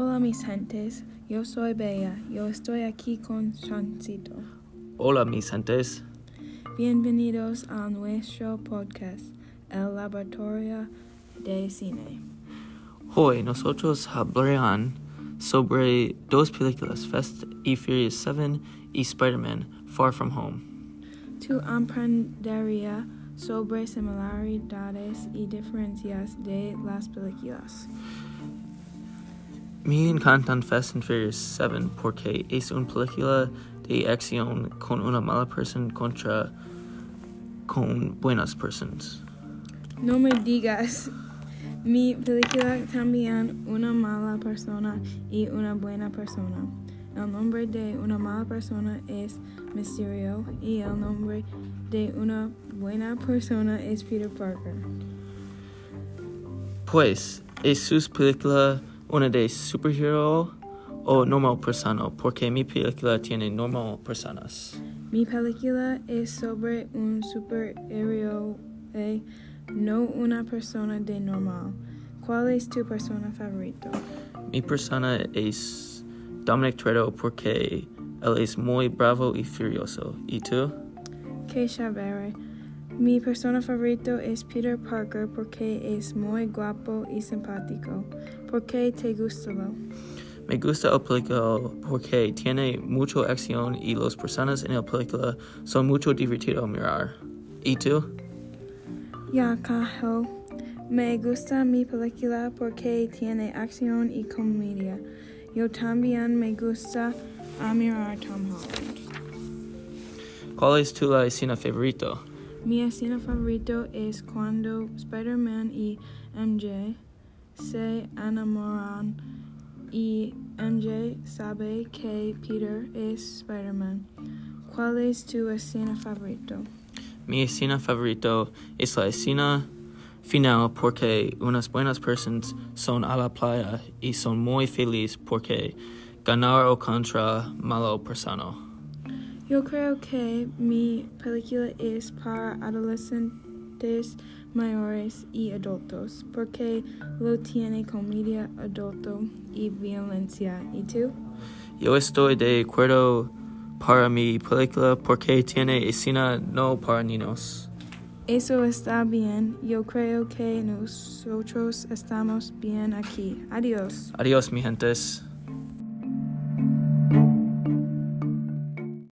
Hola mis gentes, yo soy Bella, yo estoy aquí con Chancito. Hola mis gentes. Bienvenidos a nuestro podcast, El Laboratorio de Cine. Hoy nosotros hablarán sobre dos películas, Fast y Furious 7 y Spider-Man Far From Home. Tu aprendería sobre similaridades y diferencias de las películas. Me encantan Fast and Furious 7 porque es una película de acción con una mala persona contra con buenas personas. No me digas, mi película también una mala persona y una buena persona. El nombre de una mala persona es Mysterio y el nombre de una buena persona es Peter Parker. Pues, ¿es su película una de superhéroe o normal persona? Porque mi película tiene normal personas. Mi película es sobre un superhéroe, no una persona de normal. ¿Cuál es tu persona favorito? Mi persona es Dominic Toretto porque él es muy bravo y furioso. ¿Y tú? Que chévere. Mi persona favorito es Peter Parker porque es muy guapo y simpático. ¿Por qué te gusta? Me gusta el película porque tiene mucha acción y las personas en la película son mucho divertido mirar. ¿Y tú? Ya, Cajo. Me gusta mi película porque tiene acción y comedia. Yo también me gusta a mirar Tom Holland. ¿Cuál es tu la escena favorito? Mi escena favorito es cuando Spider-Man y MJ se enamoran y MJ sabe que Peter es Spider-Man. ¿Cuál es tu escena favorito? Mi escena favorito es la escena final porque unas buenas personas son a la playa y son muy felices porque ganaron contra malo persona. Yo creo que mi película es para adolescentes mayores y adultos porque lo tiene comedia adulto y violencia. ¿Y tú? Yo estoy de acuerdo para mi película porque tiene escena no para niños. Eso está bien. Yo creo que nosotros estamos bien aquí. Adiós. Adiós, mi gentes.